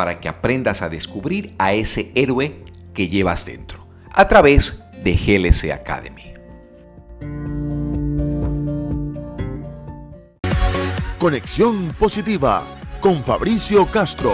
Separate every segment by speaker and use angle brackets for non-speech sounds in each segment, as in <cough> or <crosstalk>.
Speaker 1: para que aprendas a descubrir a ese héroe que llevas dentro a través de GLC Academy.
Speaker 2: Conexión positiva con Fabricio Castro.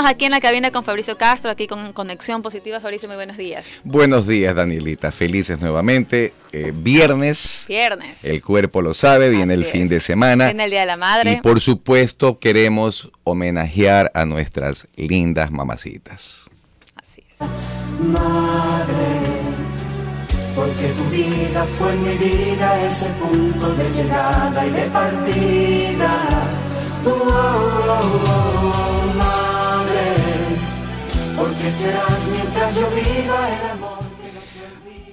Speaker 3: Estamos aquí en la cabina con Fabricio Castro, aquí con Conexión Positiva. Fabricio, muy buenos días.
Speaker 4: Buenos días, Danielita. Felices nuevamente. Eh, viernes.
Speaker 3: Viernes.
Speaker 4: El cuerpo lo sabe, viene el fin de semana.
Speaker 3: Viene el Día de la Madre.
Speaker 4: Y por supuesto queremos homenajear a nuestras lindas mamacitas.
Speaker 3: Así es.
Speaker 5: Madre, porque tu vida fue mi vida, ese punto de llegada y de partida. Oh, oh, oh,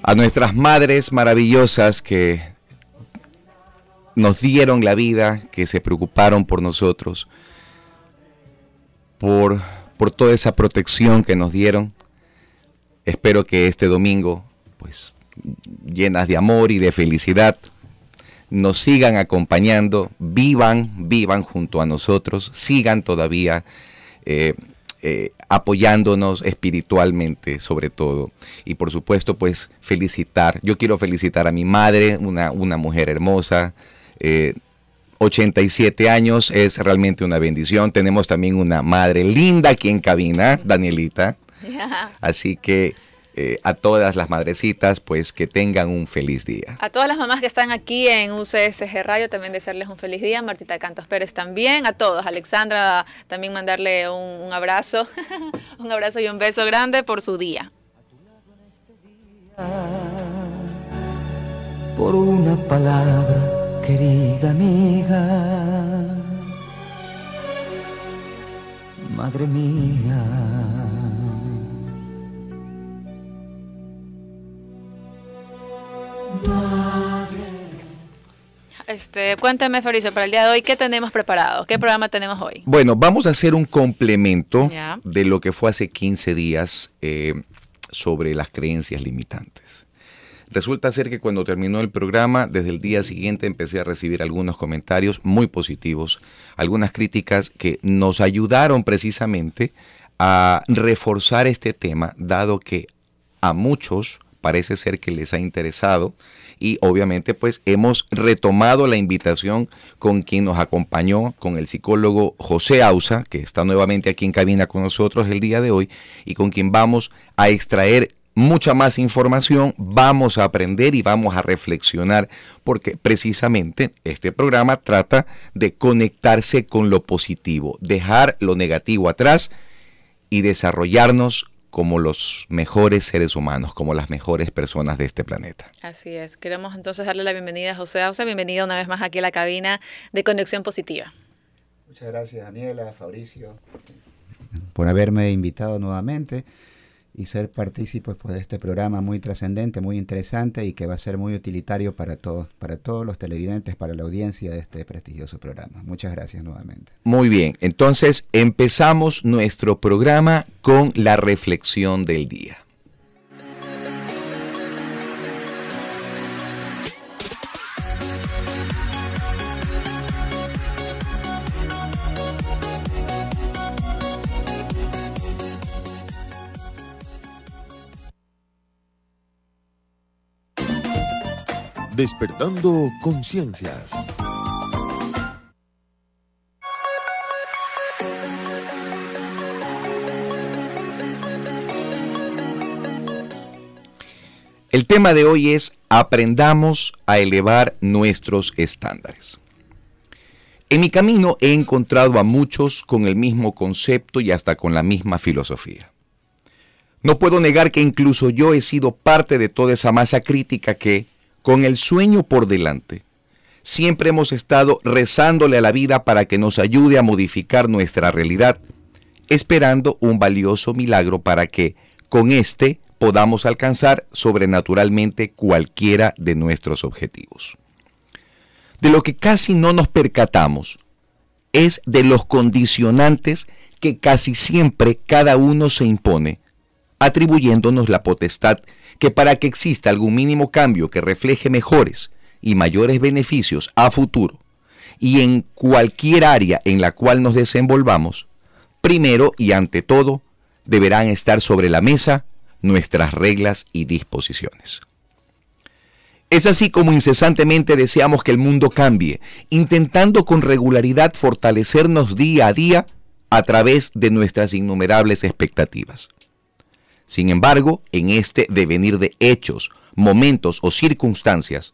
Speaker 4: A nuestras madres maravillosas que nos dieron la vida, que se preocuparon por nosotros, por, por toda esa protección que nos dieron. Espero que este domingo, pues llenas de amor y de felicidad, nos sigan acompañando, vivan, vivan junto a nosotros, sigan todavía eh, eh, apoyándonos espiritualmente sobre todo. Y por supuesto, pues felicitar. Yo quiero felicitar a mi madre, una, una mujer hermosa. 87 eh, años es realmente una bendición. Tenemos también una madre linda aquí en cabina, Danielita. <laughs> Así que eh, a todas las madrecitas, pues que tengan un feliz día.
Speaker 3: A todas las mamás que están aquí en UCSG Radio, también desearles un feliz día. Martita Cantos Pérez también, a todos. Alexandra, también mandarle un, abrazo, <laughs> un abrazo y un beso grande por su día.
Speaker 5: Por una palabra, querida amiga, madre mía.
Speaker 3: Este, cuéntame, Fabricio, para el día de hoy, ¿qué tenemos preparado? ¿Qué programa tenemos hoy?
Speaker 4: Bueno, vamos a hacer un complemento de lo que fue hace 15 días eh, sobre las creencias limitantes. Resulta ser que cuando terminó el programa, desde el día siguiente empecé a recibir algunos comentarios muy positivos, algunas críticas que nos ayudaron precisamente a reforzar este tema, dado que a muchos parece ser que les ha interesado y obviamente pues hemos retomado la invitación con quien nos acompañó, con el psicólogo José Ausa, que está nuevamente aquí en cabina con nosotros el día de hoy y con quien vamos a extraer mucha más información, vamos a aprender y vamos a reflexionar, porque precisamente este programa trata de conectarse con lo positivo, dejar lo negativo atrás y desarrollarnos como los mejores seres humanos, como las mejores personas de este planeta.
Speaker 3: Así es. Queremos entonces darle la bienvenida a José Ausa. Bienvenido una vez más aquí a la cabina de Conexión Positiva.
Speaker 6: Muchas gracias, Daniela, Fabricio, por haberme invitado nuevamente. Y ser partícipes pues, de este programa muy trascendente, muy interesante y que va a ser muy utilitario para todos, para todos los televidentes, para la audiencia de este prestigioso programa. Muchas gracias nuevamente.
Speaker 4: Muy bien, entonces empezamos nuestro programa con la reflexión del día.
Speaker 2: Despertando conciencias.
Speaker 4: El tema de hoy es aprendamos a elevar nuestros estándares. En mi camino he encontrado a muchos con el mismo concepto y hasta con la misma filosofía. No puedo negar que incluso yo he sido parte de toda esa masa crítica que, con el sueño por delante, siempre hemos estado rezándole a la vida para que nos ayude a modificar nuestra realidad, esperando un valioso milagro para que con este podamos alcanzar sobrenaturalmente cualquiera de nuestros objetivos. De lo que casi no nos percatamos es de los condicionantes que casi siempre cada uno se impone, atribuyéndonos la potestad que para que exista algún mínimo cambio que refleje mejores y mayores beneficios a futuro y en cualquier área en la cual nos desenvolvamos, primero y ante todo deberán estar sobre la mesa nuestras reglas y disposiciones. Es así como incesantemente deseamos que el mundo cambie, intentando con regularidad fortalecernos día a día a través de nuestras innumerables expectativas. Sin embargo, en este devenir de hechos, momentos o circunstancias,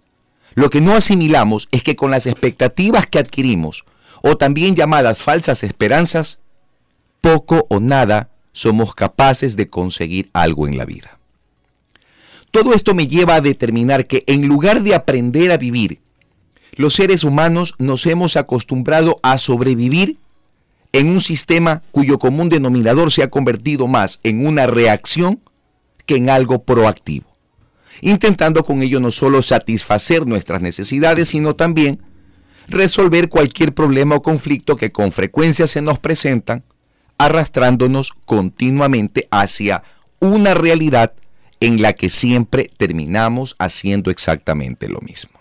Speaker 4: lo que no asimilamos es que con las expectativas que adquirimos, o también llamadas falsas esperanzas, poco o nada somos capaces de conseguir algo en la vida. Todo esto me lleva a determinar que en lugar de aprender a vivir, los seres humanos nos hemos acostumbrado a sobrevivir en un sistema cuyo común denominador se ha convertido más en una reacción que en algo proactivo, intentando con ello no solo satisfacer nuestras necesidades, sino también resolver cualquier problema o conflicto que con frecuencia se nos presentan, arrastrándonos continuamente hacia una realidad en la que siempre terminamos haciendo exactamente lo mismo.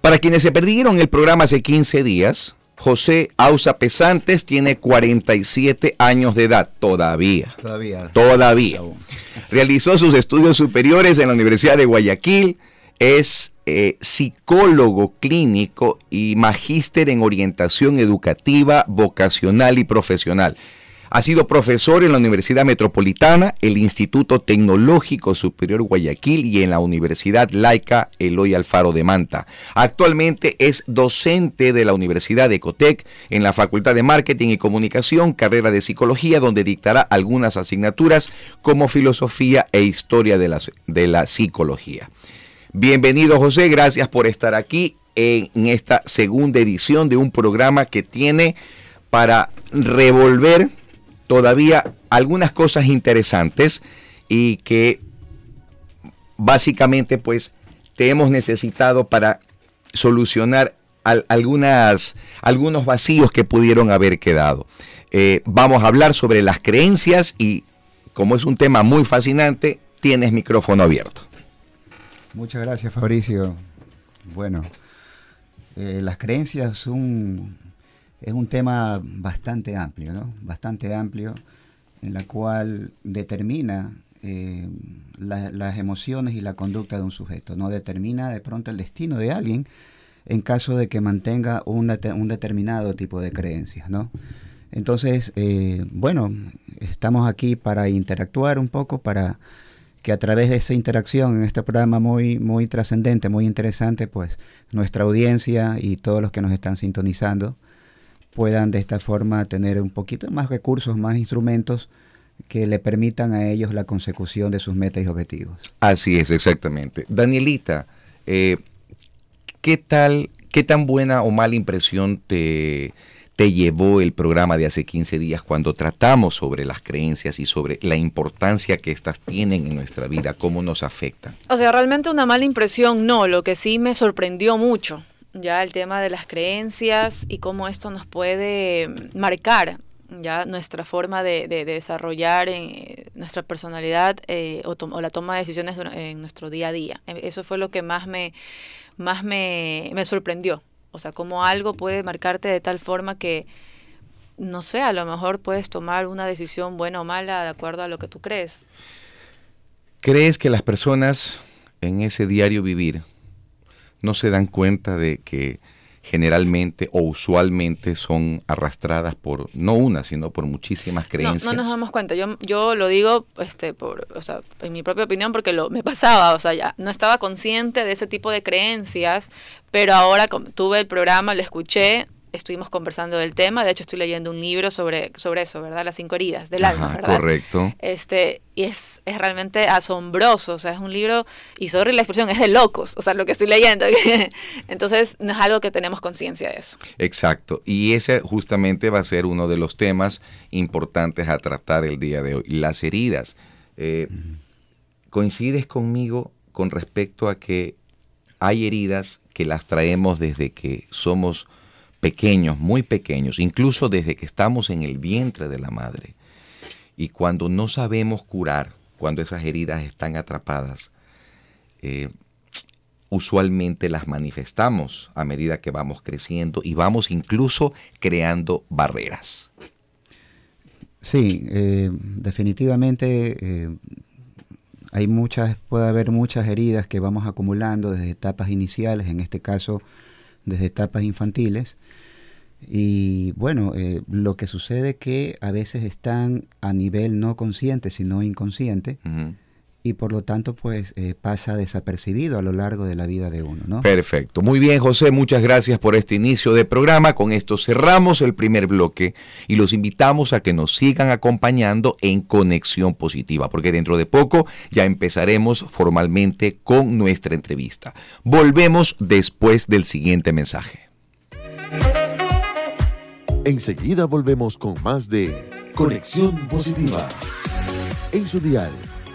Speaker 4: Para quienes se perdieron el programa hace 15 días, José Ausa Pesantes tiene 47 años de edad, todavía.
Speaker 6: Todavía.
Speaker 4: Todavía. Realizó sus estudios superiores en la Universidad de Guayaquil, es eh, psicólogo clínico y magíster en orientación educativa, vocacional y profesional. Ha sido profesor en la Universidad Metropolitana, el Instituto Tecnológico Superior Guayaquil y en la Universidad Laica Eloy Alfaro de Manta. Actualmente es docente de la Universidad de Ecotec en la Facultad de Marketing y Comunicación, carrera de Psicología, donde dictará algunas asignaturas como Filosofía e Historia de la, de la Psicología. Bienvenido José, gracias por estar aquí en esta segunda edición de un programa que tiene para revolver todavía algunas cosas interesantes y que básicamente pues te hemos necesitado para solucionar algunas, algunos vacíos que pudieron haber quedado. Eh, vamos a hablar sobre las creencias y como es un tema muy fascinante, tienes micrófono abierto.
Speaker 6: Muchas gracias Fabricio. Bueno, eh, las creencias son es un tema bastante amplio, ¿no? Bastante amplio, en la cual determina eh, las emociones y la conducta de un sujeto, no determina de pronto el destino de alguien en caso de que mantenga un, determinado tipo de creencias, ¿no? Entonces, eh, bueno, estamos aquí para interactuar un poco, para que a través de esa interacción en este programa muy, muy trascendente, muy interesante, pues nuestra audiencia y todos los que nos están sintonizando, puedan de esta forma tener un poquito más recursos, más instrumentos que le permitan a ellos la consecución de sus metas y objetivos.
Speaker 4: Así es, exactamente. Danielita, eh, ¿qué tal, qué tan buena o mala impresión te, te llevó el programa de hace 15 días cuando tratamos sobre las creencias y sobre la importancia que éstas tienen en nuestra vida, cómo nos afectan?
Speaker 3: O sea, realmente una mala impresión no, lo que sí me sorprendió mucho, ya el tema de las creencias y cómo esto nos puede marcar ya nuestra forma de, desarrollar en, nuestra personalidad eh, o, la toma de decisiones en nuestro día a día. E, eso fue lo que más me, más me, me sorprendió. O sea, cómo algo puede marcarte de tal forma que, no sé, a lo mejor puedes tomar una decisión buena o mala de acuerdo a lo que tú crees.
Speaker 4: ¿Crees que las personas en ese diario vivir no se dan cuenta de que generalmente o usualmente son arrastradas por no una, sino por muchísimas creencias.
Speaker 3: No, nos damos cuenta. Yo, yo lo digo este, por, o sea, en mi propia opinión porque lo, me pasaba, o sea, ya no estaba consciente de ese tipo de creencias, pero ahora tuve el programa, lo escuché, estuvimos conversando del tema. De hecho, estoy leyendo un libro sobre, sobre eso, ¿verdad? Las cinco heridas del alma, ¿verdad?
Speaker 4: Correcto.
Speaker 3: Este, y es, es realmente asombroso. O sea, es un libro, y sorry la expresión, es de locos. O sea, lo que estoy leyendo. <laughs> Entonces, no es algo que tenemos conciencia de eso.
Speaker 4: Exacto. Y ese justamente va a ser uno de los temas importantes a tratar el día de hoy. Las heridas. Eh, ¿Coincides conmigo con respecto a que hay heridas que las traemos desde que somos pequeños, muy pequeños, incluso desde que estamos en el vientre de la madre. Y cuando no sabemos curar, cuando esas heridas están atrapadas, eh, usualmente las manifestamos a medida que vamos creciendo y vamos incluso creando barreras.
Speaker 6: Sí, eh, definitivamente eh, hay muchas, puede haber muchas heridas que vamos acumulando desde etapas iniciales, en este caso desde etapas infantiles. Y bueno, eh, lo que sucede es que a veces están a nivel no consciente, sino inconsciente, y por lo tanto pues eh, pasa desapercibido a lo largo de la vida de uno. ¿no?
Speaker 4: Perfecto. Muy bien, José, muchas gracias por este inicio de programa. Con esto cerramos el primer bloque y los invitamos a que nos sigan acompañando en Conexión Positiva, porque dentro de poco ya empezaremos formalmente con nuestra entrevista. Volvemos después del siguiente mensaje.
Speaker 2: Enseguida volvemos con más de Conexión Positiva en su dial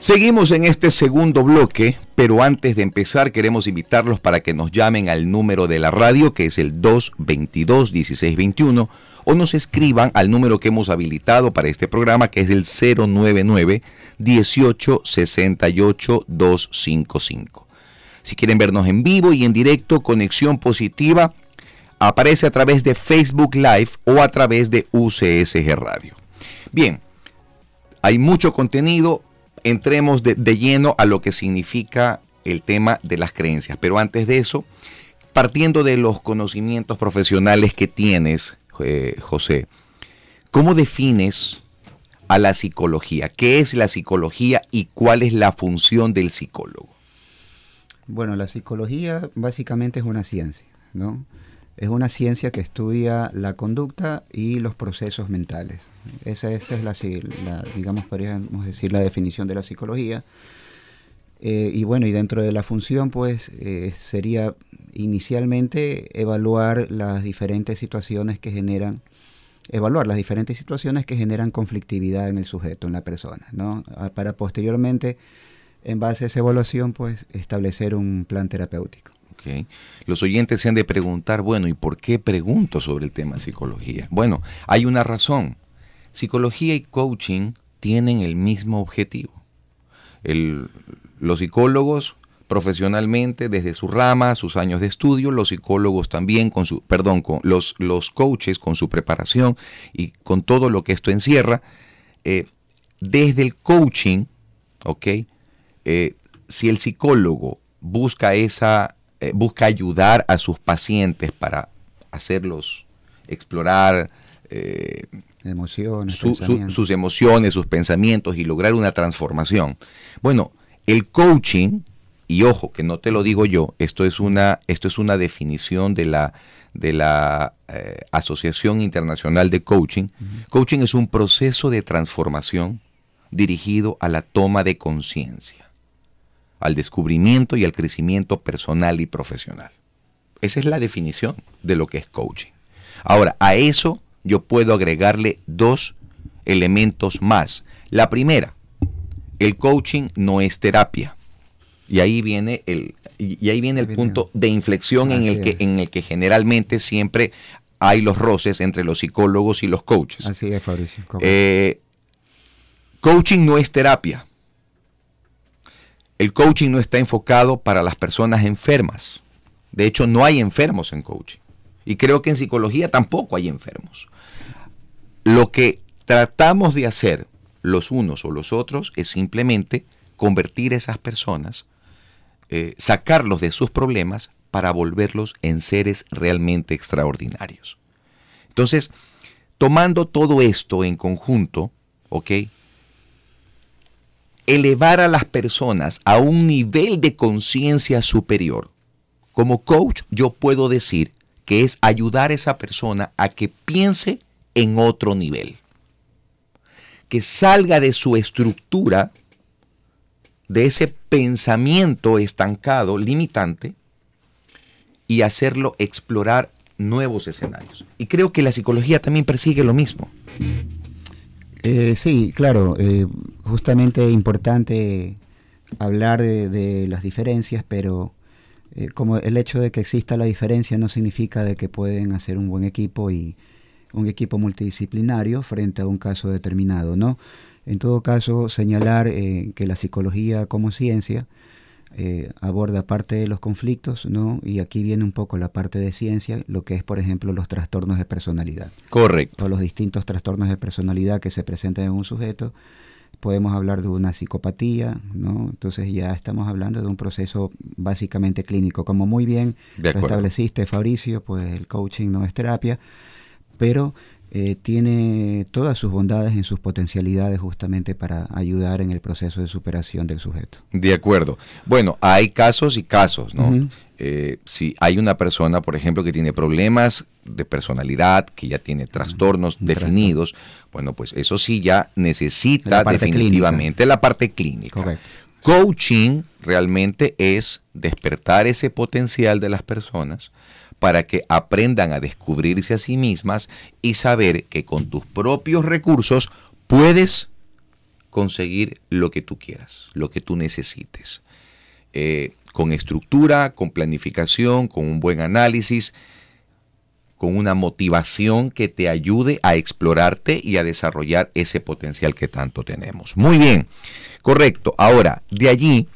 Speaker 4: Seguimos en este segundo bloque, pero antes de empezar queremos invitarlos para que nos llamen al número de la radio que es el 222-1621 o nos escriban al número que hemos habilitado para este programa que es el 099-1868-255. Si quieren vernos en vivo y en directo, Conexión Positiva aparece a través de Facebook Live o a través de UCSG Radio. Bien, hay mucho contenido entremos de, lleno a lo que significa el tema de las creencias. Pero antes de eso, partiendo de los conocimientos profesionales que tienes, eh, José, ¿cómo defines a la psicología? ¿Qué es la psicología y cuál es la función del psicólogo?
Speaker 6: Bueno, la psicología básicamente es una ciencia, ¿no? Es una ciencia que estudia la conducta y los procesos mentales. Esa, es la, digamos, podríamos decir, la definición de la psicología. Eh, y bueno, y dentro de la función, pues, eh, sería inicialmente evaluar las diferentes situaciones que generan, evaluar las diferentes situaciones que generan conflictividad en el sujeto, en la persona, ¿no? Ah, para posteriormente, en base a esa evaluación, pues, establecer un plan terapéutico.
Speaker 4: Los oyentes se han de preguntar, bueno, ¿y por qué pregunto sobre el tema psicología? Bueno, hay una razón. Psicología y coaching tienen el mismo objetivo. los psicólogos profesionalmente desde su rama, sus años de estudio, los psicólogos también con su, perdón, con los, los coaches con su preparación y con todo lo que esto encierra, eh, desde el coaching, ¿ok? Eh, si el psicólogo busca esa, eh, busca ayudar a sus pacientes para hacerlos explorar
Speaker 6: emociones,
Speaker 4: sus emociones, sus pensamientos y lograr una transformación. Bueno, el coaching, y ojo, que no te lo digo yo, esto es una, esto es una definición de la, de la Asociación Internacional de Coaching. Coaching es un proceso de transformación dirigido a la toma de conciencia, al descubrimiento y al crecimiento personal y profesional. Esa es la definición de lo que es coaching. Ahora, a eso yo puedo agregarle dos elementos más. La primera, el coaching no es terapia. Y ahí viene el, y ahí viene el punto de inflexión en el, que, en el que generalmente siempre hay los roces entre los psicólogos y los coaches.
Speaker 6: Así es, Fabricio.
Speaker 4: Eh, Coaching no es terapia. El coaching no está enfocado para las personas enfermas. De hecho, no hay enfermos en coaching. Y creo que en psicología tampoco hay enfermos. Lo que tratamos de hacer los unos o los otros es simplemente convertir a esas personas, eh, sacarlos de sus problemas para volverlos en seres realmente extraordinarios. Entonces, tomando todo esto en conjunto, ¿ok? Elevar a las personas a un nivel de conciencia superior. Como coach yo puedo decir que es ayudar a esa persona a que piense en otro nivel. Que salga de su estructura, de ese pensamiento estancado, limitante, y hacerlo explorar nuevos escenarios. Y creo que la psicología también persigue lo mismo.
Speaker 6: Eh, sí, claro, eh, justamente importante hablar de, las diferencias, pero eh, como el hecho de que exista la diferencia no significa de que pueden hacer un buen equipo y un equipo multidisciplinario frente a un caso determinado, ¿no? En todo caso, señalar que la psicología como ciencia eh, aborda parte de los conflictos, ¿no? Y aquí viene un poco la parte de ciencia, lo que es, por ejemplo, los trastornos de personalidad.
Speaker 4: Correcto.
Speaker 6: O los distintos trastornos de personalidad que se presentan en un sujeto. Podemos hablar de una psicopatía, ¿no? Entonces ya estamos hablando de un proceso básicamente clínico. Como muy bien lo estableciste, Fabricio, pues el coaching no es terapia, pero eh, tiene todas sus bondades en sus potencialidades justamente para ayudar en el proceso de superación del sujeto.
Speaker 4: De acuerdo. Bueno, hay casos y casos, ¿no? Eh, si hay una persona, por ejemplo, que tiene problemas de personalidad, que ya tiene trastornos definidos, bueno, pues eso sí ya necesita definitivamente la parte clínica. Coaching realmente es despertar ese potencial de las personas para que aprendan a descubrirse a sí mismas y saber que con tus propios recursos puedes conseguir lo que tú quieras, lo que tú necesites. Eh, con estructura, con planificación, con un buen análisis, con una motivación que te ayude a explorarte y a desarrollar ese potencial que tanto tenemos. Muy bien, correcto. Ahora, de allí,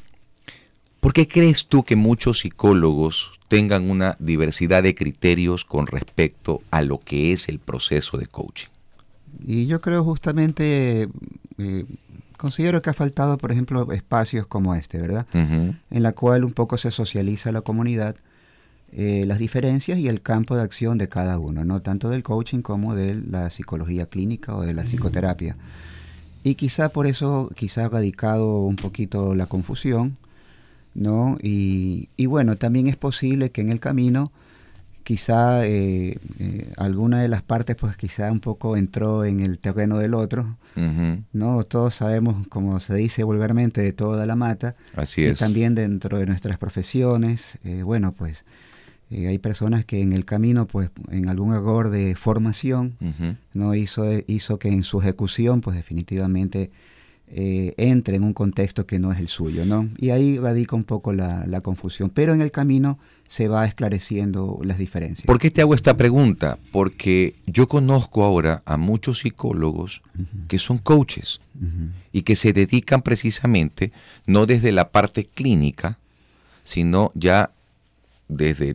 Speaker 4: ¿por qué crees tú que muchos psicólogos tengan una diversidad de criterios con respecto a lo que es el proceso de coaching.
Speaker 6: Y yo creo justamente, eh, considero que ha faltado, por ejemplo, espacios como este, ¿verdad? En la cual un poco se socializa la comunidad, eh, las diferencias y el campo de acción de cada uno, no tanto del coaching como de la psicología clínica o de la psicoterapia. Y quizá por eso, quizá ha radicado un poquito la confusión, ¿no? Y, bueno, también es posible que en el camino quizá eh, eh, alguna de las partes pues quizá un poco entró en el terreno del otro, ¿no? Todos sabemos, como se dice vulgarmente, de toda la mata.
Speaker 4: Así es.
Speaker 6: Y también dentro de nuestras profesiones, eh, bueno, pues hay personas que en el camino, pues en algún error de formación, ¿no? Hizo, hizo que en su ejecución, pues definitivamente eh, entre en un contexto que no es el suyo, ¿no? Y ahí radica un poco la, confusión, pero en el camino se va esclareciendo las diferencias.
Speaker 4: ¿Por qué te hago esta pregunta? Porque yo conozco ahora a muchos psicólogos que son coaches y que se dedican precisamente no desde la parte clínica, sino ya desde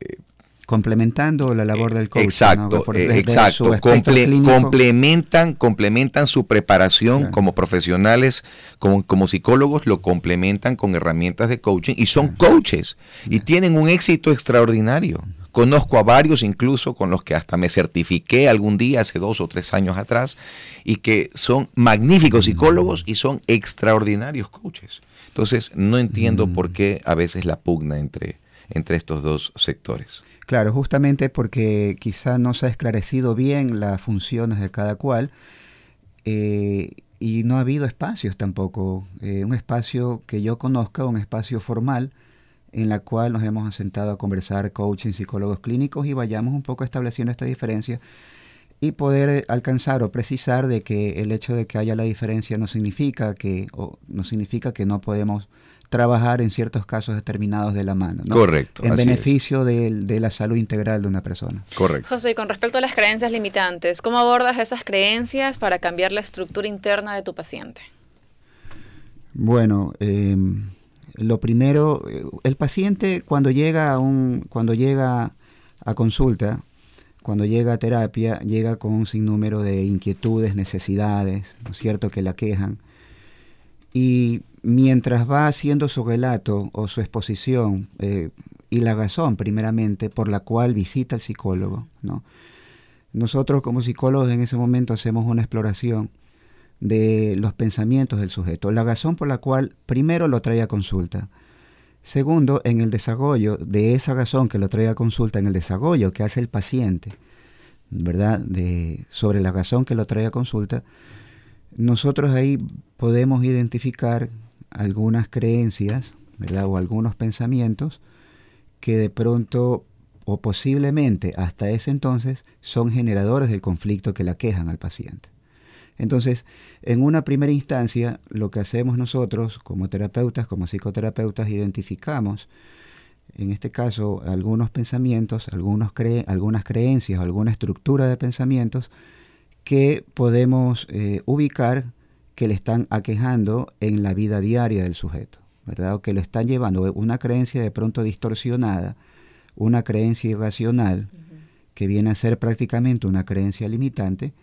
Speaker 4: eh,
Speaker 6: complementando la labor del coach.
Speaker 4: Exacto, eh, exacto. complementan, complementan su preparación como profesionales, como, como, psicólogos, lo complementan con herramientas de coaching y son coaches y tienen un éxito extraordinario. Conozco a varios incluso con los que hasta me certifiqué algún día hace dos o tres años atrás y que son magníficos psicólogos y son extraordinarios coaches. Entonces no entiendo por qué a veces la pugna entre, entre estos dos sectores.
Speaker 6: Claro, justamente porque quizá no se ha esclarecido bien las funciones de cada cual eh, y no ha habido espacios tampoco. Eh, un espacio que yo conozca, un espacio formal en la cual nos hemos sentado a conversar coaching, psicólogos clínicos y vayamos un poco estableciendo esta diferencia y poder alcanzar o precisar de que el hecho de que haya la diferencia no significa que o no significa que no podemos trabajar en ciertos casos determinados de la mano.
Speaker 4: Correcto.
Speaker 6: En beneficio de, la salud integral de una persona.
Speaker 4: Correcto.
Speaker 3: José, y con respecto a las creencias limitantes, ¿cómo abordas esas creencias para cambiar la estructura interna de tu paciente?
Speaker 6: Bueno, em, lo primero, el paciente cuando llega a un, cuando llega a consulta, cuando llega a terapia, llega con un sinnúmero de inquietudes, necesidades, ¿no es cierto?, que la quejan. Y mientras va haciendo su relato o su exposición eh, y la razón primeramente por la cual visita al psicólogo, ¿no? nosotros como psicólogos en ese momento hacemos una exploración de los pensamientos del sujeto, la razón por la cual primero lo trae a consulta. Segundo, en el desarrollo de esa razón que lo trae a consulta, en el desarrollo que hace el paciente, ¿verdad? De, sobre la razón que lo trae a consulta, nosotros ahí podemos identificar algunas creencias, ¿verdad? O algunos pensamientos que de pronto o posiblemente hasta ese entonces son generadores del conflicto que la quejan al paciente. Entonces, en una primera instancia, lo que hacemos nosotros como terapeutas, como psicoterapeutas, identificamos, en este caso, algunos pensamientos, algunos algunas creencias, alguna estructura de pensamientos que podemos eh, ubicar que le están aquejando en la vida diaria del sujeto, ¿verdad? O que lo están llevando una creencia de pronto distorsionada, una creencia irracional, que viene a ser prácticamente una creencia limitante,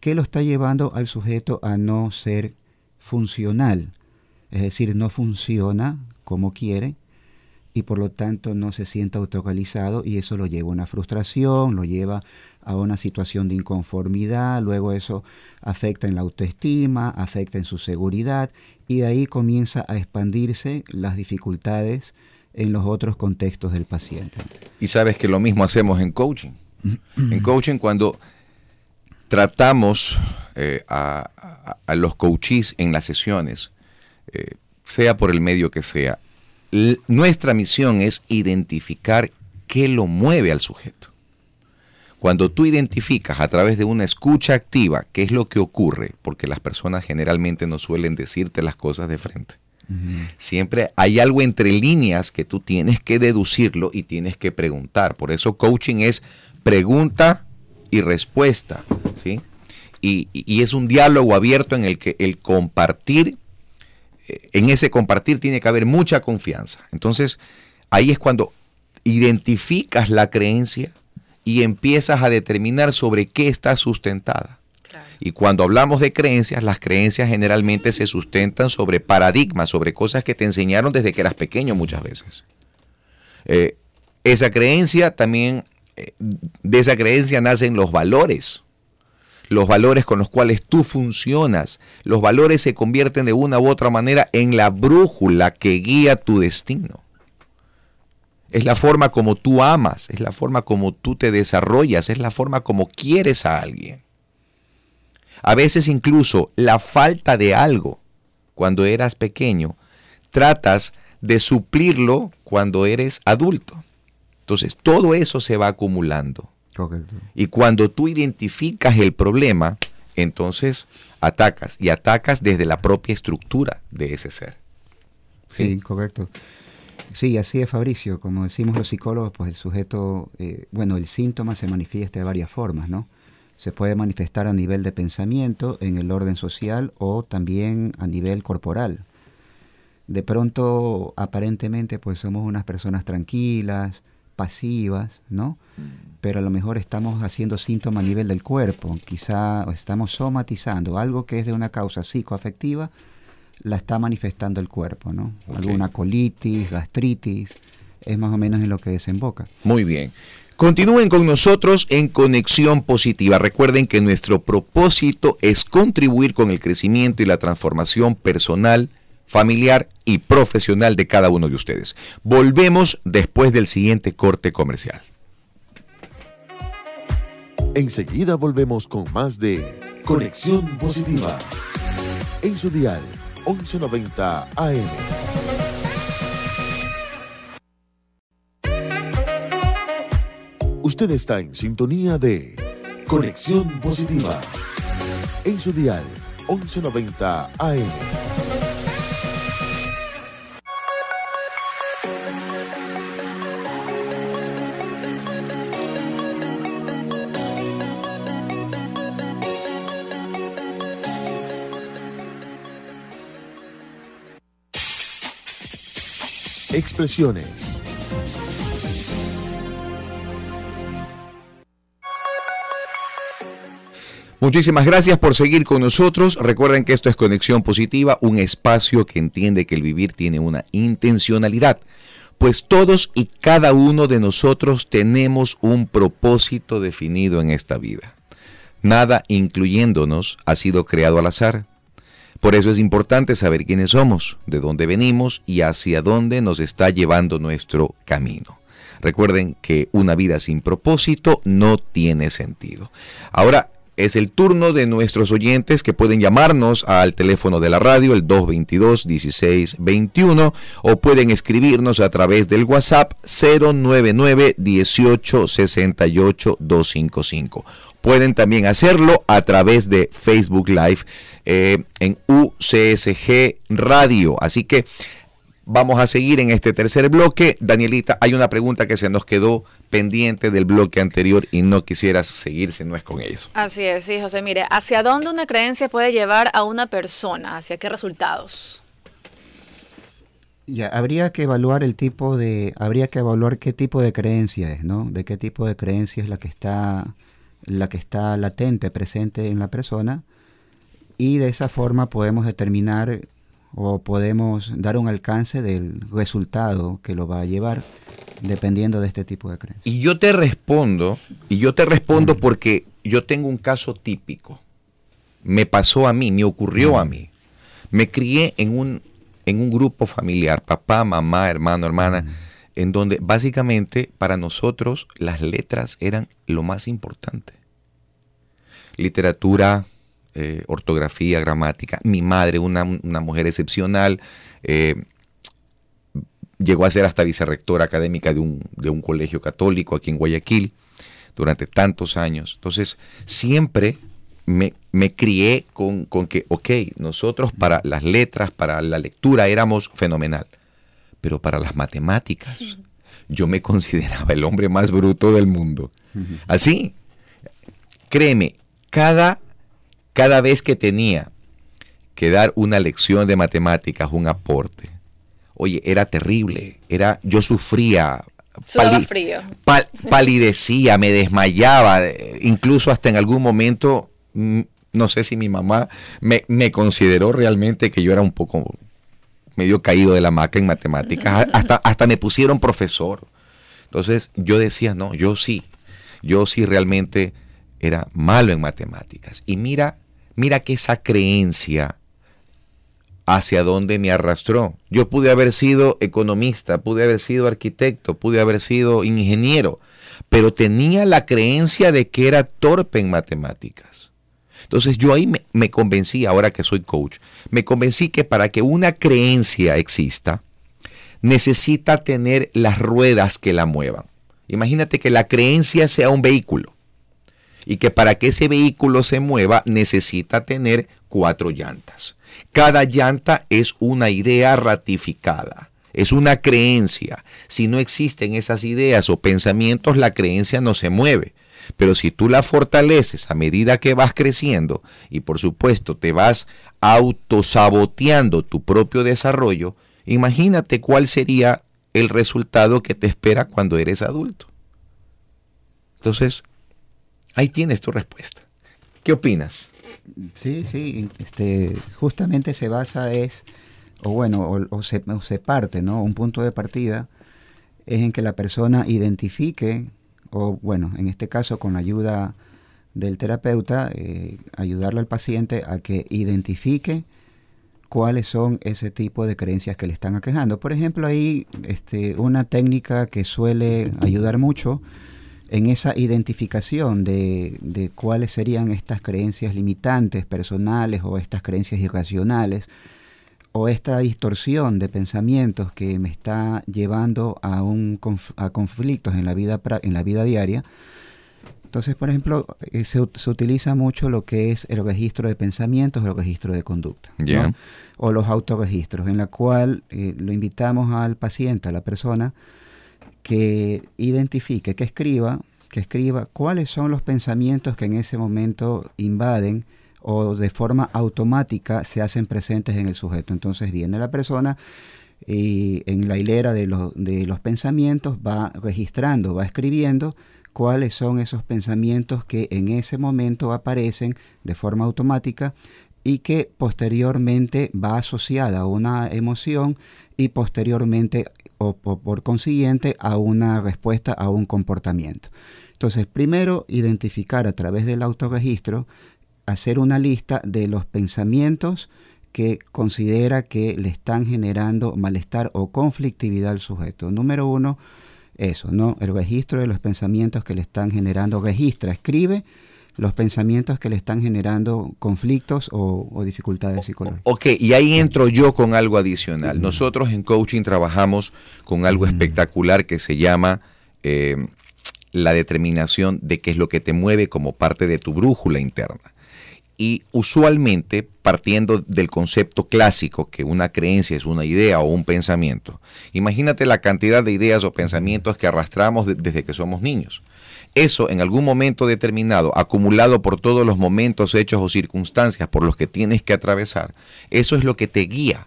Speaker 6: que lo está llevando al sujeto a no ser funcional, es decir, no funciona como quiere y por lo tanto no se siente autorrealizado y eso lo lleva a una frustración, lo lleva a una situación de inconformidad, luego eso afecta en la autoestima, afecta en su seguridad y de ahí comienza a expandirse las dificultades en los otros contextos del paciente.
Speaker 4: Y sabes que lo mismo hacemos en coaching. en coaching cuando tratamos eh, a, los coaches en las sesiones, eh, sea por el medio que sea, nuestra misión es identificar qué lo mueve al sujeto. Cuando tú identificas a través de una escucha activa qué es lo que ocurre, porque las personas generalmente no suelen decirte las cosas de frente. Siempre hay algo entre líneas que tú tienes que deducirlo y tienes que preguntar. Por eso coaching es pregunta y respuesta, ¿sí? Y, y es un diálogo abierto en el que el compartir en ese compartir tiene que haber mucha confianza. Entonces, ahí es cuando identificas la creencia y empiezas a determinar sobre qué está sustentada. Y cuando hablamos de creencias, las creencias generalmente se sustentan sobre paradigmas, sobre cosas que te enseñaron desde que eras pequeño muchas veces. Eh, esa creencia también, eh, de esa creencia nacen los valores los valores con los cuales tú funcionas. Los valores se convierten de una u otra manera en la brújula que guía tu destino. Es la forma como tú amas, es la forma como tú te desarrollas, es la forma como quieres a alguien. A veces incluso la falta de algo cuando eras pequeño, tratas de suplirlo cuando eres adulto. Entonces, todo eso se va acumulando. Y cuando tú identificas el problema, entonces atacas y atacas desde la propia estructura de ese ser.
Speaker 6: Sí, correcto. Sí, así es Fabricio. Como decimos los psicólogos, pues el sujeto, eh, bueno, el síntoma se manifiesta de varias formas, ¿no? Se puede manifestar a nivel de pensamiento, en el orden social o también a nivel corporal. De pronto, aparentemente, pues somos unas personas tranquilas, pasivas, ¿no? Pero a lo mejor estamos haciendo síntomas a nivel del cuerpo, quizá estamos somatizando algo que es de una causa psicoafectiva, la está manifestando el cuerpo, ¿no? Alguna colitis, gastritis, es más o menos en lo que desemboca.
Speaker 4: Muy bien. Continúen con nosotros en Conexión Positiva. Recuerden que nuestro propósito es contribuir con el crecimiento y la transformación personal, familiar y profesional de cada uno de ustedes. Volvemos después del siguiente corte comercial.
Speaker 2: Enseguida volvemos con más de Conexión Positiva. En su dial 1190 AM. Usted está en sintonía de Conexión Positiva. En su dial 1190 AM. Expresiones.
Speaker 4: Muchísimas gracias por seguir con nosotros. Recuerden que esto es Conexión Positiva, un espacio que entiende que el vivir tiene una intencionalidad, pues todos y cada uno de nosotros tenemos un propósito definido en esta vida. Nada, incluyéndonos, ha sido creado al azar. Por eso es importante saber quiénes somos, de dónde venimos y hacia dónde nos está llevando nuestro camino. Recuerden que una vida sin propósito no tiene sentido. Ahora, es el turno de nuestros oyentes que pueden llamarnos al teléfono de la radio, el 222-1621, o pueden escribirnos a través del WhatsApp 099 1868 255. Pueden también hacerlo a través de Facebook Live eh, en UCSG Radio. Así que Vamos a seguir en este tercer bloque. Danielita, hay una pregunta que se nos quedó pendiente del bloque anterior y no quisieras seguir si no es con eso.
Speaker 3: Así es, sí, José. Mire, ¿hacia dónde una creencia puede llevar a una persona? ¿Hacia qué resultados?
Speaker 6: Ya, habría que evaluar el tipo de, habría que evaluar qué tipo de creencia es, ¿no? De qué tipo de creencia es la que está, la que está latente, presente en la persona, y de esa forma podemos determinar o podemos dar un alcance del resultado que lo va a llevar dependiendo de este tipo de creencias.
Speaker 4: Y yo te respondo, y yo te respondo porque yo tengo un caso típico. Me pasó a mí, me ocurrió a mí. Me crié en un, en un grupo familiar, papá, mamá, hermano, hermana, en donde básicamente para nosotros las letras eran lo más importante. Literatura, eh, ortografía, gramática. Mi madre, una, mujer excepcional, eh, llegó a ser hasta vicerrectora académica de un, de un colegio católico aquí en Guayaquil durante tantos años. Entonces, siempre me, me crié con, con, que, ok, nosotros para las letras, para la lectura éramos fenomenal, pero para las matemáticas yo me consideraba el hombre más bruto del mundo. Así, créeme, cada cada vez que tenía que dar una lección de matemáticas, un aporte, oye, era terrible, era, yo sufría,
Speaker 3: frío.
Speaker 4: palidecía, me desmayaba, incluso hasta en algún momento, mm, no sé si mi mamá me, me consideró realmente que yo era un poco medio caído de la maca en matemáticas, <laughs> hasta, hasta me pusieron profesor. Entonces yo decía, no, yo sí, yo sí realmente era malo en matemáticas. Y mira Mira que esa creencia hacia dónde me arrastró. Yo pude haber sido economista, pude haber sido arquitecto, pude haber sido ingeniero, pero tenía la creencia de que era torpe en matemáticas. Entonces yo ahí me, me, convencí, ahora que soy coach, me convencí que para que una creencia exista, necesita tener las ruedas que la muevan. Imagínate que la creencia sea un vehículo y que para que ese vehículo se mueva necesita tener cuatro llantas. Cada llanta es una idea ratificada, es una creencia. Si no existen esas ideas o pensamientos, la creencia no se mueve. Pero si tú la fortaleces a medida que vas creciendo y por supuesto te vas autosaboteando tu propio desarrollo, imagínate cuál sería el resultado que te espera cuando eres adulto. Entonces, ahí tienes tu respuesta. ¿Qué opinas?
Speaker 6: Sí, sí, este, justamente se basa es, o bueno, o, se, parte, ¿no? Un punto de partida es en que la persona identifique, o bueno, en este caso con la ayuda del terapeuta, eh, ayudarle al paciente a que identifique cuáles son ese tipo de creencias que le están aquejando. Por ejemplo, ahí este, una técnica que suele ayudar mucho en esa identificación de, de, cuáles serían estas creencias limitantes personales o estas creencias irracionales o esta distorsión de pensamientos que me está llevando a, un, a conflictos en la, vida, en la vida diaria. Entonces, por ejemplo, eh, se, utiliza mucho lo que es el registro de pensamientos o el registro de conducta. O los autorregistros, en la cual eh, lo invitamos al paciente, a la persona, que identifique, que escriba, que escriba cuáles son los pensamientos que en ese momento invaden o de forma automática se hacen presentes en el sujeto. Entonces viene la persona y en la hilera de los, de los pensamientos va registrando, va escribiendo cuáles son esos pensamientos que en ese momento aparecen de forma automática y que posteriormente va asociada a una emoción y posteriormente o, por consiguiente a una respuesta a un comportamiento. Entonces, primero identificar a través del autorregistro, hacer una lista de los pensamientos que considera que le están generando malestar o conflictividad al sujeto. Número uno, eso, ¿no? El registro de los pensamientos que le están generando, registra, escribe los pensamientos que le están generando conflictos o, dificultades psicológicas.
Speaker 4: Ok, y ahí entro yo con algo adicional. Nosotros en coaching trabajamos con algo espectacular que se llama eh, la determinación de qué es lo que te mueve como parte de tu brújula interna. Y usualmente, partiendo del concepto clásico que una creencia es una idea o un pensamiento, imagínate la cantidad de ideas o pensamientos que arrastramos desde que somos niños. Eso en algún momento determinado, acumulado por todos los momentos, hechos o circunstancias por los que tienes que atravesar, eso es lo que te guía,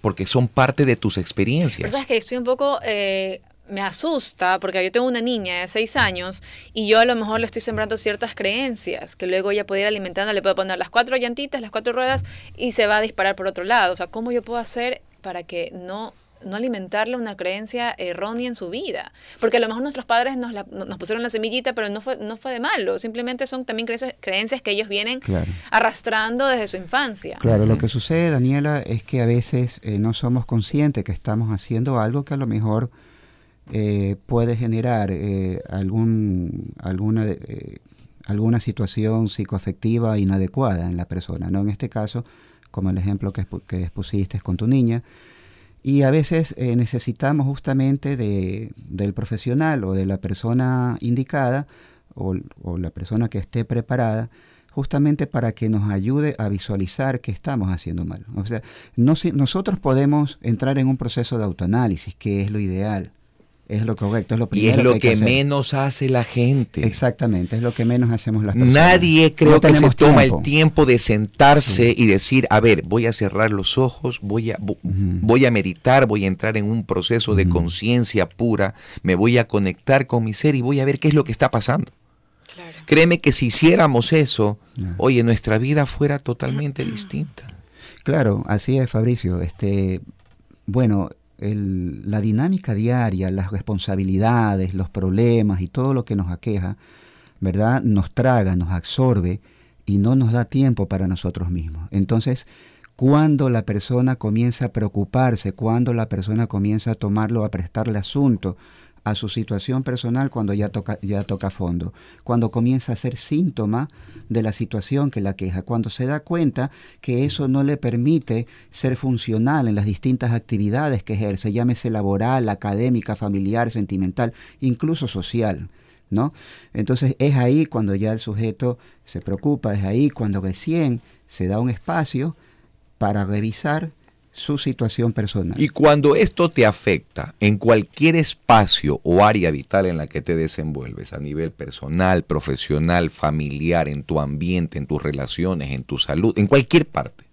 Speaker 4: porque son parte de tus experiencias.
Speaker 3: es que estoy un poco eh, me asusta porque yo tengo una niña de seis años y yo a lo mejor le estoy sembrando ciertas creencias que luego ella puede ir alimentando, le puedo poner las cuatro llantitas, las cuatro ruedas y se va a disparar por otro lado. O sea, ¿cómo yo puedo hacer para que no no alimentarle una creencia errónea en su vida. Porque a lo mejor nuestros padres nos, nos pusieron la semillita, pero no fue, no fue de malo. Simplemente son también creencias, que ellos vienen arrastrando desde su infancia.
Speaker 6: Claro, lo que sucede, Daniela, es que a veces eh, no somos conscientes que estamos haciendo algo que a lo mejor eh, puede generar eh, algún, alguna, eh, alguna situación psicoafectiva inadecuada en la persona, ¿no? En este caso, como el ejemplo que, que expusiste con tu niña, y a veces necesitamos justamente de, del profesional o de la persona indicada o, la persona que esté preparada justamente para que nos ayude a visualizar que estamos haciendo mal. O sea, no, nosotros podemos entrar en un proceso de autoanálisis, que es lo ideal, es lo correcto, es lo
Speaker 4: primero. Y es lo que, menos hace la gente.
Speaker 6: Exactamente, es lo que menos hacemos las personas.
Speaker 4: Nadie creo que se toma el tiempo de sentarse y decir, a ver, voy a cerrar los ojos, voy a, voy a meditar, voy a entrar en un proceso de conciencia pura, me voy a conectar con mi ser y voy a ver qué es lo que está pasando. Créeme que si hiciéramos eso, oye, nuestra vida fuera totalmente distinta.
Speaker 6: Claro, así es, Fabricio. Este, bueno, la dinámica diaria, las responsabilidades, los problemas y todo lo que nos aqueja, ¿verdad? Nos traga, nos absorbe y no nos da tiempo para nosotros mismos. Entonces, cuando la persona comienza a preocuparse, cuando la persona comienza a tomarlo, a prestarle asunto, a su situación personal cuando ya toca, ya toca fondo, cuando comienza a ser síntoma de la situación que la queja, cuando se da cuenta que eso no le permite ser funcional en las distintas actividades que ejerce, llámese laboral, académica, familiar, sentimental, incluso social. ¿No? Entonces es ahí cuando ya el sujeto se preocupa, es ahí cuando recién se da un espacio para revisar su situación personal.
Speaker 4: Y cuando esto te afecta en cualquier espacio o área vital en la que te desenvuelves, a nivel personal, profesional, familiar, en tu ambiente, en tus relaciones, en tu salud, en cualquier parte,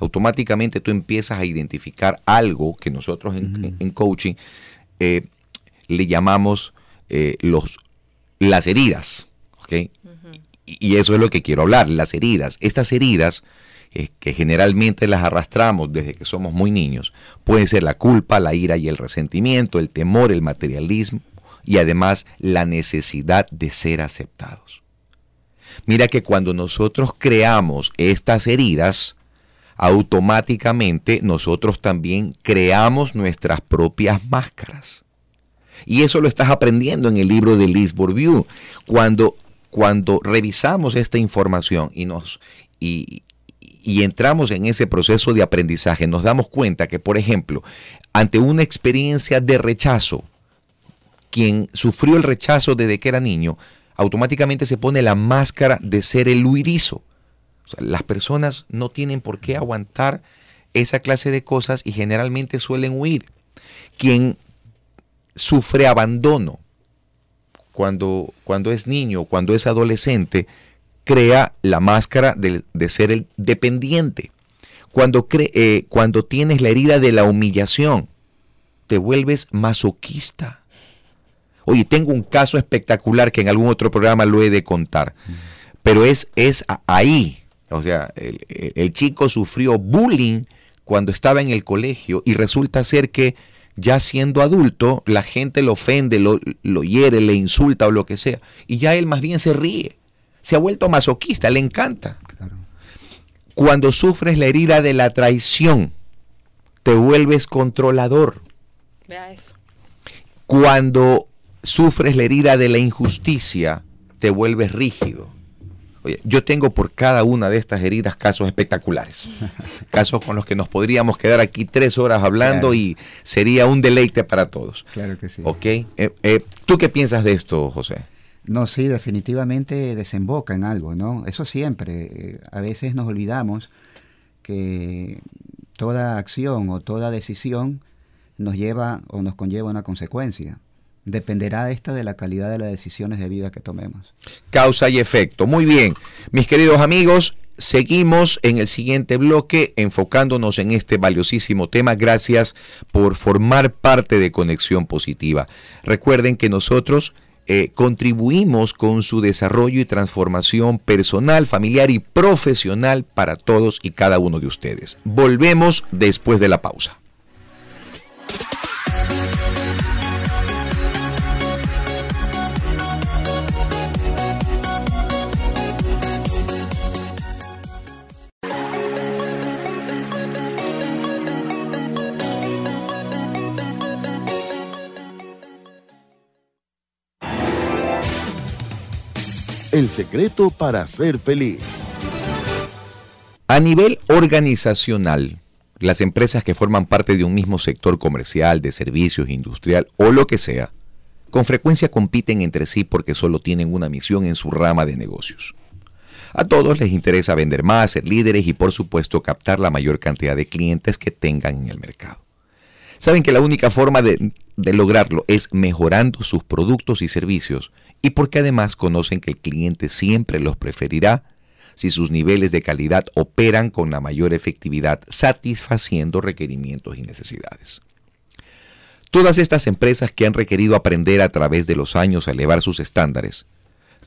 Speaker 4: automáticamente tú empiezas a identificar algo que nosotros en, coaching eh, le llamamos eh, los, las heridas. y, eso es lo que quiero hablar, las heridas. Estas heridas, que generalmente las arrastramos desde que somos muy niños, pueden ser la culpa, la ira y el resentimiento, el temor, el materialismo y además la necesidad de ser aceptados. Mira que cuando nosotros creamos estas heridas, automáticamente nosotros también creamos nuestras propias máscaras. Y eso lo estás aprendiendo en el libro de Liz Bourdieu. Cuando, cuando revisamos esta información y, nos, y, y entramos en ese proceso de aprendizaje, nos damos cuenta que, por ejemplo, ante una experiencia de rechazo, quien sufrió el rechazo desde que era niño, automáticamente se pone la máscara de ser el huirizo. las personas no tienen por qué aguantar esa clase de cosas y generalmente suelen huir. Quien sufre abandono cuando, cuando es niño, cuando es adolescente, crea la máscara de, ser el dependiente. Cuando, eh, cuando tienes la herida de la humillación, te vuelves masoquista Oye, tengo un caso espectacular que en algún otro programa lo he de contar, pero es, es ahí. O sea, el, chico sufrió bullying cuando estaba en el colegio y resulta ser que ya siendo adulto, la gente lo ofende, lo, lo, hiere, le insulta o lo que sea. Y ya él más bien se ríe. Se ha vuelto masoquista, le encanta. Cuando sufres la herida de la traición, te vuelves controlador. Vea eso. Cuando sufres la herida de la injusticia, te vuelves rígido. Oye, yo tengo por cada una de estas heridas casos espectaculares, <laughs> casos con los que nos podríamos quedar aquí tres horas hablando y sería un deleite para todos.
Speaker 6: Claro que sí.
Speaker 4: ¿Ok? Eh, eh, ¿Tú qué piensas de esto, José?
Speaker 6: No, sí, definitivamente desemboca en algo, ¿no? Eso siempre. Eh, a veces nos olvidamos que toda acción o toda decisión nos lleva o nos conlleva una consecuencia dependerá esta de la calidad de las decisiones de vida que tomemos.
Speaker 4: Causa y efecto. Muy bien, mis queridos amigos, seguimos en el siguiente bloque enfocándonos en este valiosísimo tema. Gracias por formar parte de Conexión Positiva. Recuerden que nosotros eh, contribuimos con su desarrollo y transformación personal, familiar y profesional para todos y cada uno de ustedes. Volvemos después de la pausa.
Speaker 2: El secreto para ser feliz.
Speaker 4: A nivel organizacional, las empresas que forman parte de un mismo sector comercial, de servicios, industrial o lo que sea, con frecuencia compiten entre sí porque solo tienen una misión en su rama de negocios. A todos les interesa vender más, ser líderes y por supuesto captar la mayor cantidad de clientes que tengan en el mercado. Saben que la única forma de, de lograrlo es mejorando sus productos y servicios y porque además conocen que el cliente siempre los preferirá si sus niveles de calidad operan con la mayor efectividad, satisfaciendo requerimientos y necesidades. Todas estas empresas que han requerido aprender a través de los años a elevar sus estándares,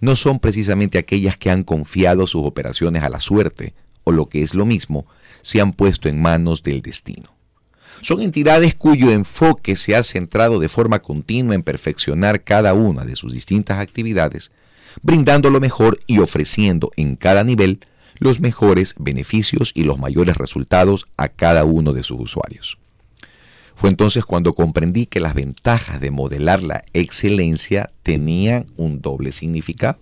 Speaker 4: no son precisamente aquellas que han confiado sus operaciones a la suerte, o lo que es lo mismo, se han puesto en manos del destino. Son entidades cuyo enfoque se ha centrado de forma continua en perfeccionar cada una de sus distintas actividades, brindando lo mejor y ofreciendo en cada nivel los mejores beneficios y los mayores resultados a cada uno de sus usuarios. Fue entonces cuando comprendí que las ventajas de modelar la excelencia tenían un doble significado.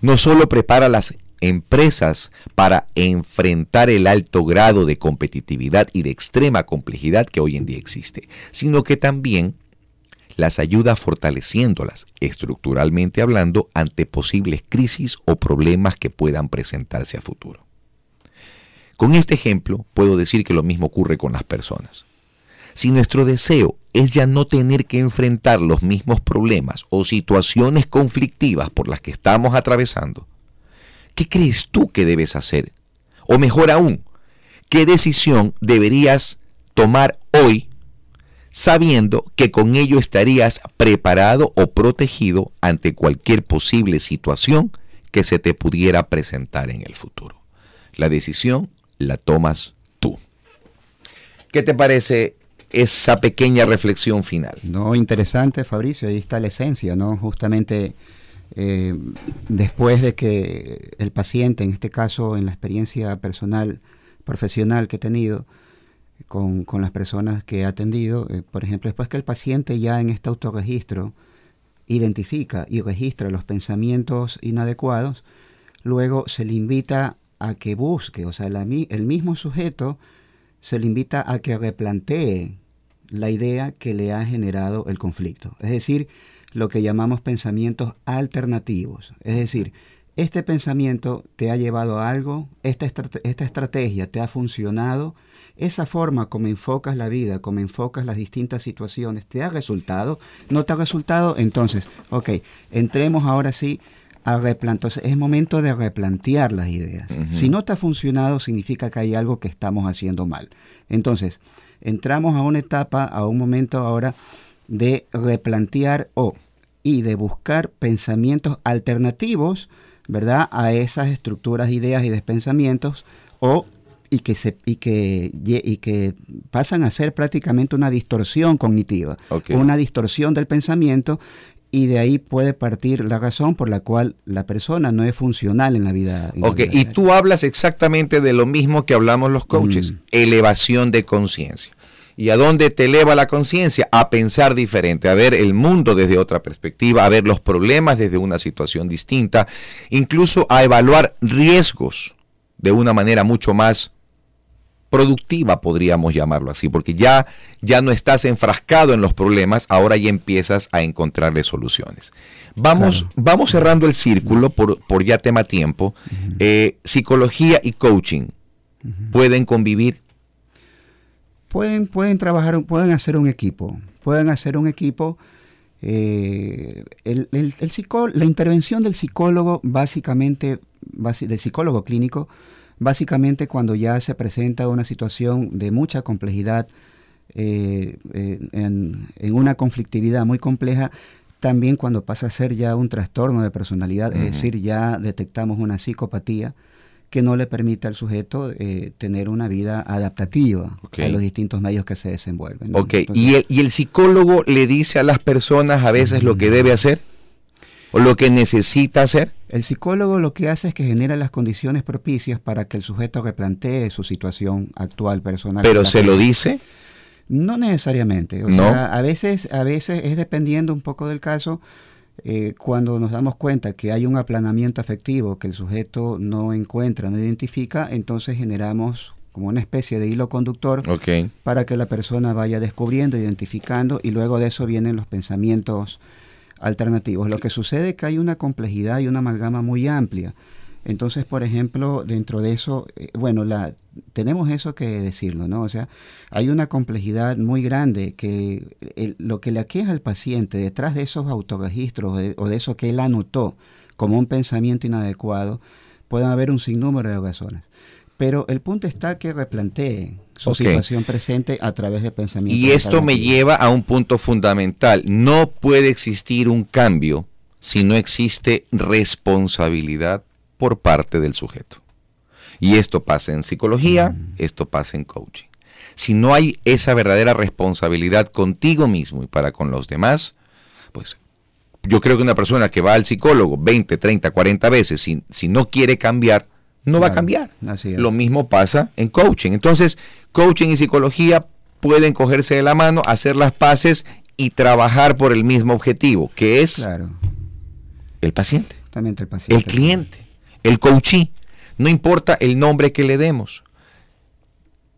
Speaker 4: No solo prepara las empresas para enfrentar el alto grado de competitividad y de extrema complejidad que hoy en día existe, sino que también las ayuda fortaleciéndolas estructuralmente hablando ante posibles crisis o problemas que puedan presentarse a futuro. Con este ejemplo puedo decir que lo mismo ocurre con las personas. Si nuestro deseo es ya no tener que enfrentar los mismos problemas o situaciones conflictivas por las que estamos atravesando, ¿Qué crees tú que debes hacer? O mejor aún, ¿qué decisión deberías tomar hoy sabiendo que con ello estarías preparado o protegido ante cualquier posible situación que se te pudiera presentar en el futuro. La decisión la tomas tú. ¿Qué te parece esa pequeña reflexión final?
Speaker 6: No, interesante, Fabricio, ahí está la esencia, ¿no? Justamente eh, después de que el paciente, en este caso en la experiencia personal, profesional que he tenido, con, las personas que he atendido, eh, por ejemplo, después que el paciente ya en este autorregistro identifica y registra los pensamientos inadecuados, luego se le invita a que busque, o sea, el mismo sujeto se le invita a que replantee la idea que le ha generado el conflicto. Es decir, lo que llamamos pensamientos alternativos. Es decir, este pensamiento te ha llevado a algo, esta, esta estrategia te ha funcionado, esa forma como enfocas la vida, como enfocas las distintas situaciones, ¿te ha resultado? ¿No te ha resultado? Entonces, ok, entremos ahora sí a replantear. Es momento de replantear las ideas. Si no te ha funcionado, significa que hay algo que estamos haciendo mal. Entonces, entramos a una etapa, a un momento ahora de replantear o y de buscar pensamientos alternativos, ¿verdad? A esas estructuras, ideas y de pensamientos o y que se y que y que pasan a ser prácticamente una distorsión cognitiva, una distorsión del pensamiento y de ahí puede partir la razón por la cual la persona no es funcional en la vida.
Speaker 4: Ok, y tú hablas exactamente de lo mismo que hablamos los coaches, mm. elevación de conciencia. ¿Y a dónde te eleva la conciencia? A pensar diferente, a ver el mundo desde otra perspectiva, a ver los problemas desde una situación distinta, incluso a evaluar riesgos de una manera mucho más productiva, podríamos llamarlo así, porque ya, ya no estás enfrascado en los problemas, ahora ya empiezas a encontrarle soluciones. Vamos, vamos cerrando el círculo por, por ya tema tiempo. Eh, psicología y coaching pueden convivir.
Speaker 6: Pueden, pueden trabajar, pueden hacer un equipo, pueden hacer un equipo. Eh, el, el, la intervención del psicólogo, básicamente, del psicólogo clínico, básicamente cuando ya se presenta una situación de mucha complejidad, eh, eh, en, una conflictividad muy compleja, también cuando pasa a ser ya un trastorno de personalidad, es decir, ya detectamos una psicopatía que no le permite al sujeto eh, tener una vida adaptativa a los distintos medios que se desenvuelven.
Speaker 4: ¿Y, el, ¿Y el psicólogo le dice a las personas a veces lo que debe hacer? ¿O lo que necesita hacer?
Speaker 6: El psicólogo lo que hace es que genera las condiciones propicias para que el sujeto replantee su situación actual personal.
Speaker 4: ¿Pero se lo dice?
Speaker 6: No necesariamente. O sea, a veces, a veces es dependiendo un poco del caso. Eh, cuando nos damos cuenta que hay un aplanamiento afectivo que el sujeto no encuentra, no identifica, entonces generamos como una especie de hilo conductor para que la persona vaya descubriendo, identificando y luego de eso vienen los pensamientos alternativos. Lo que sucede es que hay una complejidad y una amalgama muy amplia. Entonces, por ejemplo, dentro de eso, eh, bueno, la, tenemos eso que decirlo, ¿no? O sea, hay una complejidad muy grande que lo que le aqueja al paciente detrás de esos autorregistros o de eso que él anotó como un pensamiento inadecuado, pueden haber un sinnúmero de razones. Pero el punto está que replantee su situación presente a través de pensamientos.
Speaker 4: Y esto me lleva a un punto fundamental. No puede existir un cambio si no existe responsabilidad por parte del sujeto. Y esto pasa en psicología, mm. esto pasa en coaching. Si no hay esa verdadera responsabilidad contigo mismo y para con los demás, pues yo creo que una persona que va al psicólogo 20, 30, 40 veces, si, si no quiere cambiar, no va a cambiar. Lo mismo pasa en coaching. Entonces, coaching y psicología pueden cogerse de la mano, hacer las paces y trabajar por el mismo objetivo, que es el paciente.
Speaker 6: el paciente.
Speaker 4: El cliente, el coachee. No importa el nombre que le demos.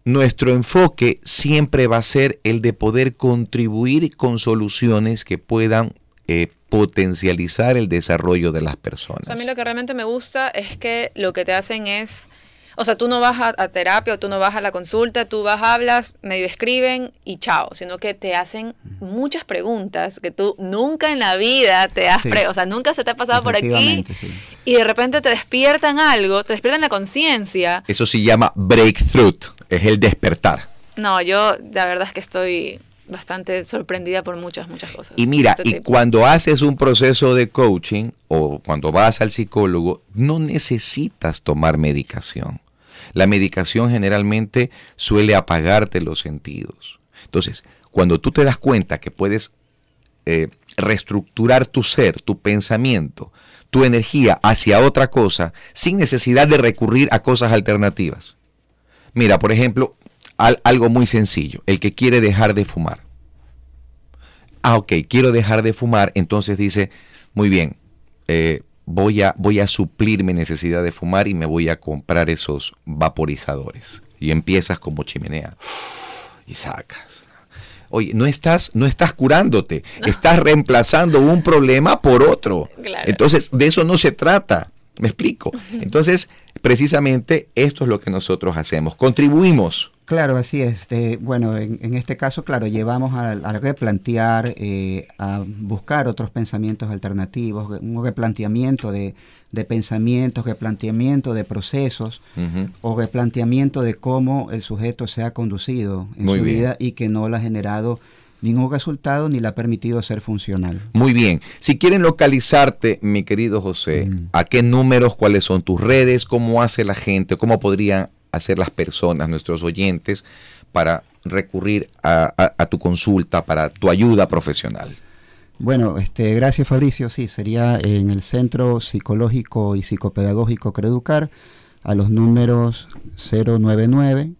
Speaker 4: Nuestro enfoque siempre va a ser el de poder contribuir con soluciones que puedan eh, potencializar el desarrollo de las personas.
Speaker 3: a mí lo que realmente me gusta es que lo que te hacen es, o sea, tú no vas a, terapia o tú no vas a la consulta, tú vas, hablas, medio escriben y chao, sino que te hacen muchas preguntas que tú nunca en la vida te has, o sea, nunca se te ha pasado por aquí y de repente te despiertan algo, te despiertan la conciencia.
Speaker 4: Eso se llama breakthrough, es el despertar.
Speaker 3: No, yo la verdad es que estoy bastante sorprendida por muchas, muchas cosas.
Speaker 4: Y mira, y cuando haces un proceso de coaching o cuando vas al psicólogo, no necesitas tomar medicación. La medicación generalmente suele apagarte los sentidos. Entonces, cuando tú te das cuenta que puedes eh, reestructurar tu ser, tu pensamiento, tu energía hacia otra cosa sin necesidad de recurrir a cosas alternativas. Mira, por ejemplo, algo muy sencillo, el que quiere dejar de fumar. Ah, ok, quiero dejar de fumar, entonces dice, muy bien, eh, voy, a, voy a suplir mi necesidad de fumar y me voy a comprar esos vaporizadores. Y empiezas como chimenea <sighs> y sacas. Oye, no estás, no estás curándote, estás reemplazando un problema por otro. Entonces, de eso no se trata. ¿Me explico? Entonces, precisamente esto es lo que nosotros hacemos. Contribuimos
Speaker 6: Claro, así es. Este, bueno, en, este caso, claro, llevamos a, replantear, eh, a buscar otros pensamientos alternativos, un replanteamiento de, pensamientos, replanteamiento de procesos o replanteamiento de cómo el sujeto se ha conducido en su vida y que no le ha generado ningún resultado ni le ha permitido ser funcional.
Speaker 4: Muy bien. Si quieren localizarte, mi querido José, ¿a qué números, cuáles son tus redes, cómo hace la gente, cómo podrían hacer las personas, nuestros oyentes, para recurrir a, tu consulta, para tu ayuda profesional?
Speaker 6: Bueno, este, gracias Fabricio. Sí, sería en el Centro Psicológico y Psicopedagógico Creducar a los números 099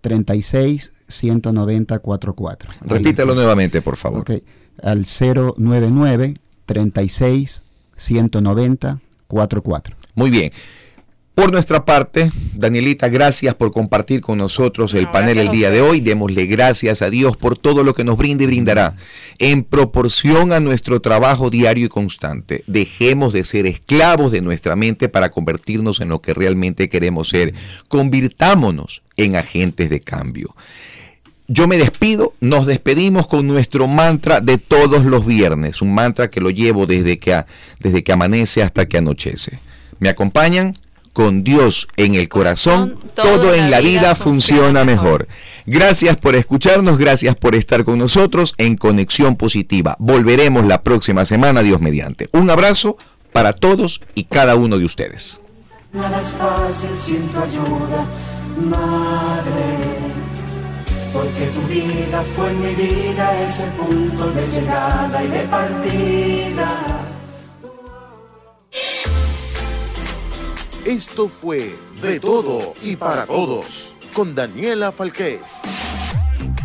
Speaker 6: 36 190 44.
Speaker 4: Repítelo nuevamente, por favor.
Speaker 6: Okay. Al 099 36 190 44.
Speaker 4: Muy bien. Por nuestra parte, Danielita, gracias por compartir con nosotros el panel el día de hoy. Démosle gracias a Dios por todo lo que nos brinda y brindará en proporción a nuestro trabajo diario y constante. Dejemos de ser esclavos de nuestra mente para convertirnos en lo que realmente queremos ser. Convirtámonos en agentes de cambio. Yo me despido, nos despedimos con nuestro mantra de todos los viernes, un mantra que lo llevo desde que, desde que amanece hasta que anochece. ¿Me acompañan? Con Dios en el corazón, todo, en la vida, funciona mejor. Gracias por escucharnos, gracias por estar con nosotros en Conexión Positiva. Volveremos la próxima semana, Dios mediante. Un abrazo para todos y cada uno de ustedes.
Speaker 5: Nada es fácil sin tu ayuda, madre, porque tu vida fue mi vida, ese punto de llegada y de partida.
Speaker 2: Esto fue De Todo y para Todos con Daniela Falqués.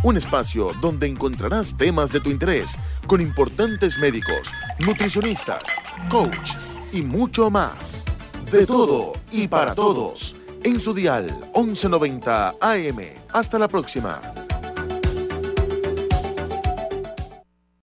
Speaker 2: Un espacio donde encontrarás temas de tu interés con importantes médicos, nutricionistas, coach y mucho más. De todo y para todos en su dial 1190 AM. Hasta la próxima.